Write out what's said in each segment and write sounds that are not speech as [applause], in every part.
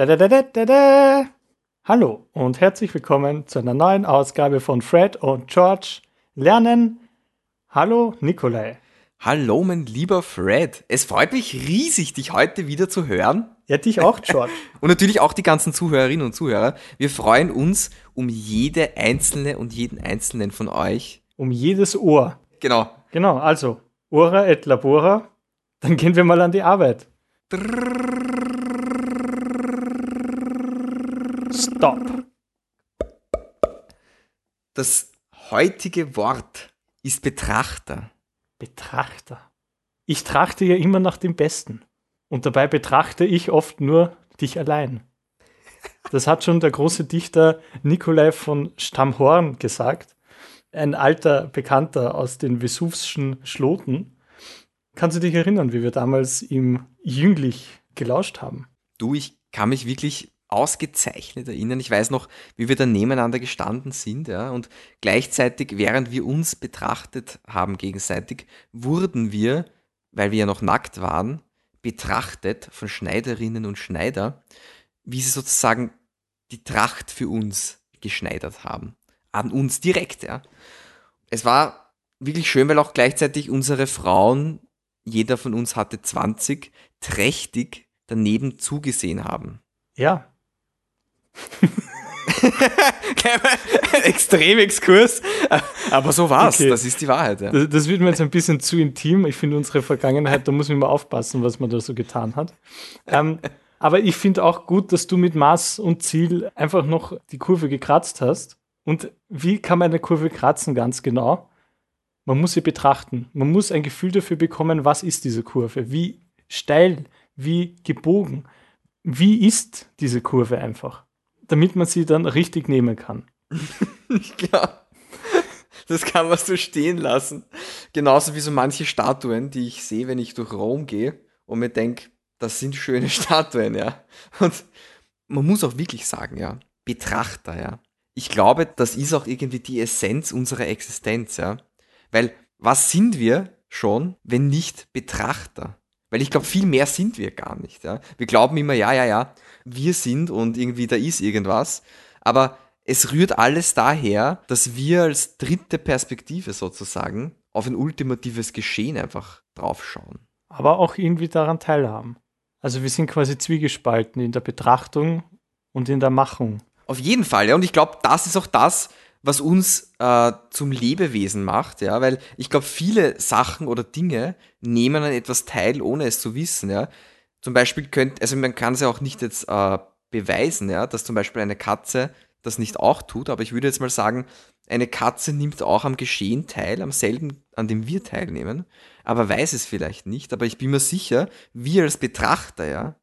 Da, da, da, da, da. Hallo und herzlich willkommen zu einer neuen Ausgabe von Fred und George lernen. Hallo Nikolai. Hallo, mein lieber Fred. Es freut mich riesig, dich heute wieder zu hören. Ja, dich auch, George. [laughs] und natürlich auch die ganzen Zuhörerinnen und Zuhörer. Wir freuen uns um jede einzelne und jeden einzelnen von euch. Um jedes Ohr. Genau. Genau, also Ora et labora. Dann gehen wir mal an die Arbeit. Stop. Das heutige Wort ist Betrachter. Betrachter. Ich trachte ja immer nach dem Besten. Und dabei betrachte ich oft nur dich allein. Das hat schon der große Dichter Nikolai von Stammhorn gesagt. Ein alter Bekannter aus den Vesuvschen Schloten. Kannst du dich erinnern, wie wir damals ihm jünglich gelauscht haben? Du, ich kann mich wirklich ausgezeichnet erinnern. Ich weiß noch, wie wir da nebeneinander gestanden sind, ja, und gleichzeitig, während wir uns betrachtet haben gegenseitig, wurden wir, weil wir ja noch nackt waren, betrachtet von Schneiderinnen und Schneider, wie sie sozusagen die Tracht für uns geschneidert haben. An uns direkt, ja. Es war wirklich schön, weil auch gleichzeitig unsere Frauen, jeder von uns hatte 20, trächtig daneben zugesehen haben. Ja, [laughs] Extrem Exkurs, aber so war's. Okay. Das ist die Wahrheit. Ja. Das, das, wird mir jetzt ein bisschen zu intim. Ich finde unsere Vergangenheit, da muss man mal aufpassen, was man da so getan hat. Ähm, aber ich finde auch gut, dass du mit Maß und Ziel einfach noch die Kurve gekratzt hast. Und wie kann man eine Kurve kratzen ganz genau? Man muss sie betrachten. Man muss ein Gefühl dafür bekommen, was ist diese Kurve? Wie steil, wie gebogen? Wie ist diese Kurve einfach? Damit man sie dann richtig nehmen kann. [laughs] glaube, das kann man so stehen lassen. Genauso wie so manche Statuen, die ich sehe, wenn ich durch Rom gehe und mir denke, das sind schöne [laughs] Statuen, ja. Und man muss auch wirklich sagen, ja, Betrachter, ja. Ich glaube, das ist auch irgendwie die Essenz unserer Existenz, ja. Weil was sind wir schon, wenn nicht Betrachter? Weil ich glaube, viel mehr sind wir gar nicht. Ja? Wir glauben immer, ja, ja, ja, wir sind und irgendwie da ist irgendwas. Aber es rührt alles daher, dass wir als dritte Perspektive sozusagen auf ein ultimatives Geschehen einfach draufschauen. Aber auch irgendwie daran teilhaben. Also wir sind quasi zwiegespalten in der Betrachtung und in der Machung. Auf jeden Fall, ja. Und ich glaube, das ist auch das, was uns äh, zum Lebewesen macht, ja, weil ich glaube, viele Sachen oder Dinge nehmen an etwas teil, ohne es zu wissen, ja. Zum Beispiel könnte, also man kann es ja auch nicht jetzt äh, beweisen, ja, dass zum Beispiel eine Katze das nicht auch tut, aber ich würde jetzt mal sagen, eine Katze nimmt auch am Geschehen teil, am selben, an dem wir teilnehmen, aber weiß es vielleicht nicht, aber ich bin mir sicher, wir als Betrachter, ja,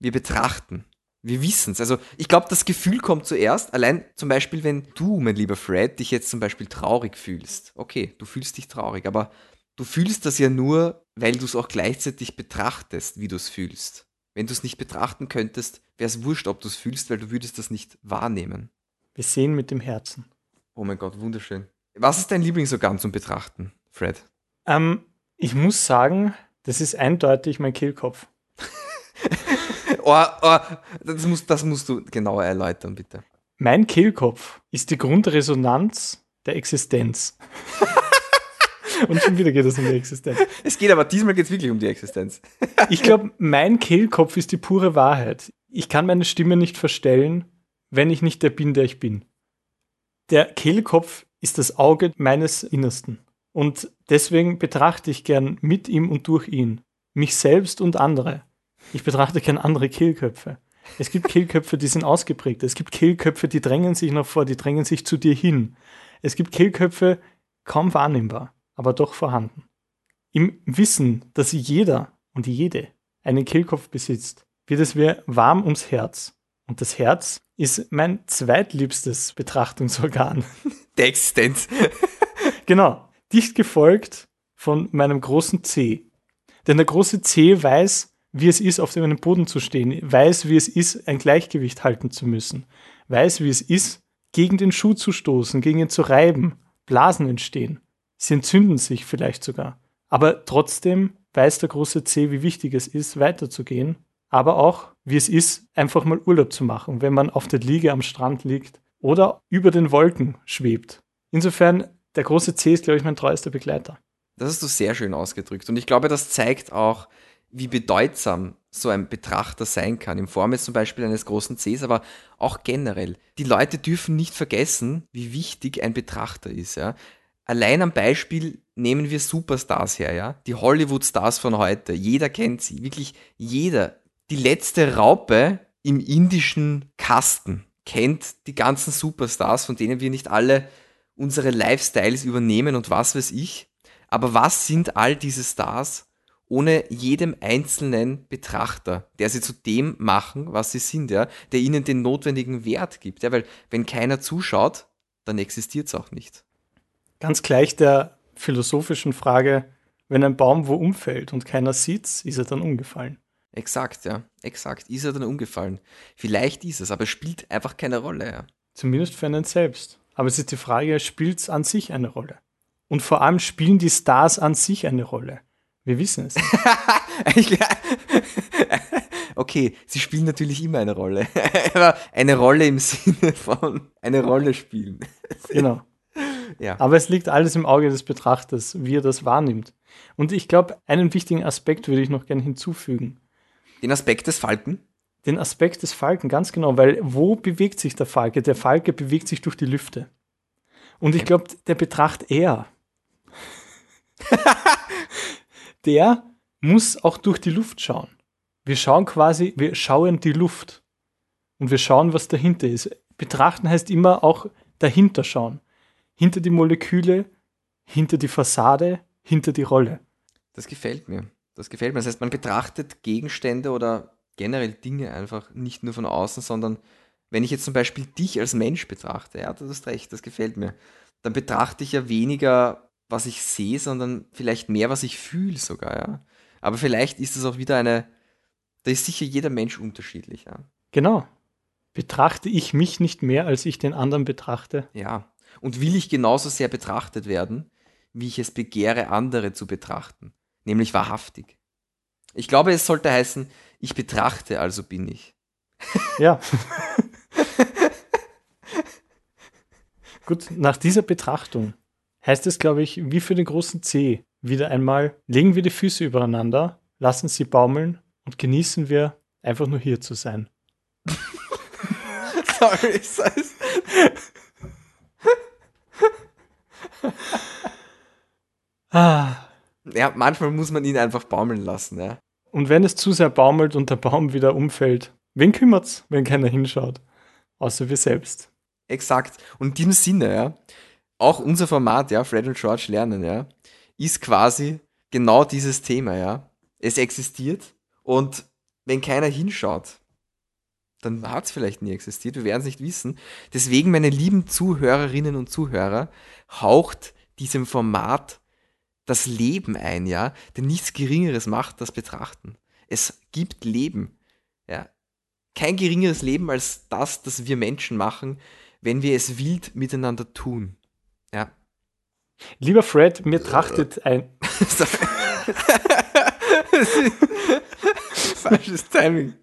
wir betrachten wir wissen es. Also ich glaube, das Gefühl kommt zuerst. Allein zum Beispiel, wenn du, mein lieber Fred, dich jetzt zum Beispiel traurig fühlst. Okay, du fühlst dich traurig, aber du fühlst das ja nur, weil du es auch gleichzeitig betrachtest, wie du es fühlst. Wenn du es nicht betrachten könntest, wäre es wurscht, ob du es fühlst, weil du würdest das nicht wahrnehmen. Wir sehen mit dem Herzen. Oh mein Gott, wunderschön. Was ist dein Lieblingsorgan zum Betrachten, Fred? Ähm, ich muss sagen, das ist eindeutig mein Kehlkopf. Oh, oh, das, musst, das musst du genauer erläutern, bitte. Mein Kehlkopf ist die Grundresonanz der Existenz. [laughs] Und schon wieder geht es um die Existenz. Es geht aber diesmal geht es wirklich um die Existenz. ich glaube, mein Kehlkopf ist die pure Wahrheit. Ich kann meine Stimme nicht verstellen, wenn ich nicht der bin, der ich bin. Der Kehlkopf ist das Auge meines Innersten. Und deswegen betrachte ich gern mit ihm und durch ihn mich selbst und andere. Ich betrachte keine andere Kehlköpfe. Es gibt Kehlköpfe, die sind ausgeprägt. Es gibt Kehlköpfe, die drängen sich noch vor, die drängen sich zu dir hin. Es gibt Kehlköpfe, kaum wahrnehmbar, aber doch vorhanden. Im Wissen, dass jeder und jede einen Kehlkopf besitzt, wird es mir warm ums Herz. Und das Herz ist mein zweitliebstes Betrachtungsorgan. [laughs] Der Existenz. [laughs] genau. Dicht gefolgt von meinem großen C. Denn der große C weiß, wie es ist, auf dem Boden zu stehen, weiß, wie es ist, ein Gleichgewicht halten zu müssen, weiß, wie es ist, gegen den Schuh zu stoßen, gegen ihn zu reiben, Blasen entstehen. Sie entzünden sich vielleicht sogar. Aber trotzdem weiß der große C, wie wichtig es ist, weiterzugehen, aber auch, wie es ist, einfach mal Urlaub zu machen, wenn man auf der Liege am Strand liegt oder über den Wolken schwebt. Insofern, der große C ist, glaube ich, mein treuester Begleiter. Das hast du sehr schön ausgedrückt. Und ich glaube, das zeigt auch, wie bedeutsam so ein Betrachter sein kann, in Form jetzt zum Beispiel eines großen Cs, aber auch generell. Die Leute dürfen nicht vergessen, wie wichtig ein Betrachter ist. Ja? Allein am Beispiel nehmen wir Superstars her, ja, die Hollywood-Stars von heute. Jeder kennt sie, wirklich jeder. Die letzte Raupe im indischen Kasten kennt die ganzen Superstars, von denen wir nicht alle unsere Lifestyles übernehmen und was weiß ich. Aber was sind all diese Stars ohne jedem einzelnen Betrachter, der sie zu dem machen, was sie sind, ja, der ihnen den notwendigen Wert gibt, ja, weil wenn keiner zuschaut, dann existiert es auch nicht. Ganz gleich der philosophischen Frage, wenn ein Baum wo umfällt und keiner sieht, ist er dann umgefallen. Exakt, ja, exakt. Ist er dann umgefallen? Vielleicht ist es, aber es spielt einfach keine Rolle. Ja. Zumindest für einen selbst. Aber es ist die Frage, spielt es an sich eine Rolle? Und vor allem spielen die Stars an sich eine Rolle. Wir wissen es. [laughs] okay, sie spielen natürlich immer eine Rolle. [laughs] Aber eine Rolle im Sinne von eine Rolle spielen. genau. Ja. Aber es liegt alles im Auge des Betrachters, wie er das wahrnimmt. Und ich glaube, einen wichtigen Aspekt würde ich noch gerne hinzufügen. Den Aspekt des Falken? Den Aspekt des Falken, ganz genau, weil wo bewegt sich der Falke? Der Falke bewegt sich durch die Lüfte. Und ich glaube, der Betracht er. [laughs] der muss auch durch die Luft schauen. Wir schauen quasi, wir schauen die Luft und wir schauen, was dahinter ist. Betrachten heißt immer auch dahinter schauen. Hinter die Moleküle, hinter die Fassade, hinter die Rolle. Das gefällt mir. Das gefällt mir. Das heißt, man betrachtet Gegenstände oder generell Dinge einfach nicht nur von außen, sondern wenn ich jetzt zum Beispiel dich als Mensch betrachte, ja, du hast recht, das gefällt mir, dann betrachte ich ja weniger was ich sehe, sondern vielleicht mehr, was ich fühle sogar, ja. Aber vielleicht ist es auch wieder eine, da ist sicher jeder Mensch unterschiedlich, ja. Genau. Betrachte ich mich nicht mehr, als ich den anderen betrachte? Ja. Und will ich genauso sehr betrachtet werden, wie ich es begehre, andere zu betrachten, nämlich wahrhaftig. Ich glaube, es sollte heißen, ich betrachte, also bin ich. Ja. [laughs] Gut, nach dieser Betrachtung heißt es, glaube ich, wie für den großen C. Wieder einmal legen wir die Füße übereinander, lassen sie baumeln und genießen wir einfach nur hier zu sein. [laughs] Sorry, Size. [laughs] ah. Ja, manchmal muss man ihn einfach baumeln lassen, ja. Und wenn es zu sehr baumelt und der Baum wieder umfällt, wen kümmert's, wenn keiner hinschaut? Außer wir selbst. Exakt. Und in diesem Sinne, ja, auch unser Format, ja, Fred und George lernen, ja, ist quasi genau dieses Thema, ja. Es existiert und wenn keiner hinschaut, dann hat es vielleicht nie existiert, wir werden es nicht wissen. Deswegen, meine lieben Zuhörerinnen und Zuhörer, haucht diesem Format das Leben ein, ja, denn nichts Geringeres macht das Betrachten. Es gibt Leben, ja. Kein geringeres Leben als das, das wir Menschen machen, wenn wir es wild miteinander tun. Lieber Fred, mir trachtet ein. [laughs] Falsches Timing.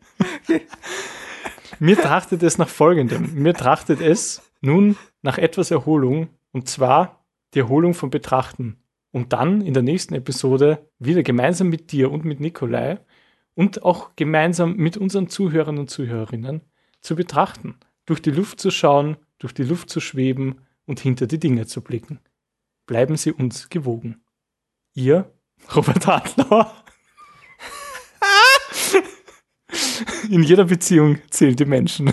Mir trachtet es nach folgendem. Mir trachtet es nun nach etwas Erholung und zwar die Erholung vom Betrachten. Und dann in der nächsten Episode wieder gemeinsam mit dir und mit Nikolai und auch gemeinsam mit unseren Zuhörern und Zuhörerinnen zu betrachten, durch die Luft zu schauen, durch die Luft zu schweben und hinter die Dinge zu blicken. Bleiben Sie uns gewogen. Ihr, Robert Adler. [laughs] In jeder Beziehung zählen die Menschen.